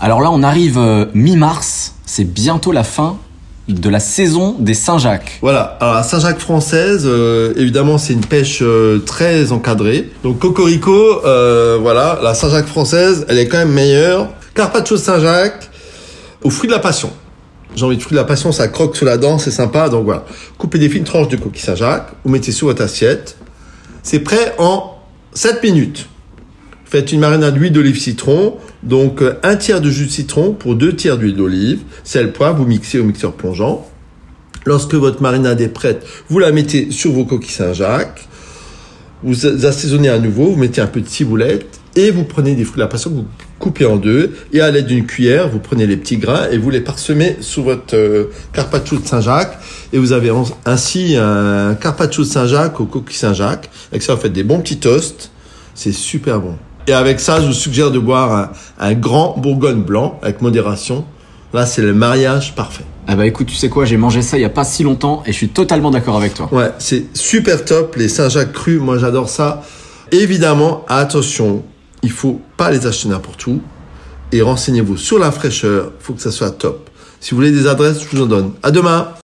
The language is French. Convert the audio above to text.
Alors là, on arrive euh, mi-mars, c'est bientôt la fin de la saison des Saint-Jacques. Voilà, alors la Saint-Jacques française, euh, évidemment, c'est une pêche euh, très encadrée. Donc Cocorico, euh, voilà, la Saint-Jacques française, elle est quand même meilleure. Carpaccio Saint-Jacques, au fruit de la passion. J'ai envie de fruit de la passion, ça croque sous la dent, c'est sympa. Donc voilà, coupez des fines tranches de coquille Saint-Jacques, vous mettez sur votre assiette. C'est prêt en 7 minutes. Faites une marinade d'huile d'olive citron, donc euh, un tiers de jus de citron pour deux tiers d'huile d'olive, sel, poivre, vous mixez au mixeur plongeant. Lorsque votre marinade est prête, vous la mettez sur vos coquilles Saint-Jacques, vous assaisonnez à nouveau, vous mettez un peu de ciboulette et vous prenez des fruits de la passion que vous coupez en deux et à l'aide d'une cuillère, vous prenez les petits grains et vous les parsemez sous votre euh, carpaccio de Saint-Jacques et vous avez ainsi un carpaccio de Saint-Jacques aux coquilles Saint-Jacques. Avec ça, vous faites des bons petits toasts. C'est super bon. Et avec ça, je vous suggère de boire un, un grand Bourgogne blanc avec modération. Là, c'est le mariage parfait. Ah bah écoute, tu sais quoi, j'ai mangé ça il y a pas si longtemps et je suis totalement d'accord avec toi. Ouais, c'est super top. Les Saint-Jacques crus, moi j'adore ça. Évidemment, attention, il faut pas les acheter n'importe où. Et renseignez-vous sur la fraîcheur. Il faut que ça soit top. Si vous voulez des adresses, je vous en donne. À demain!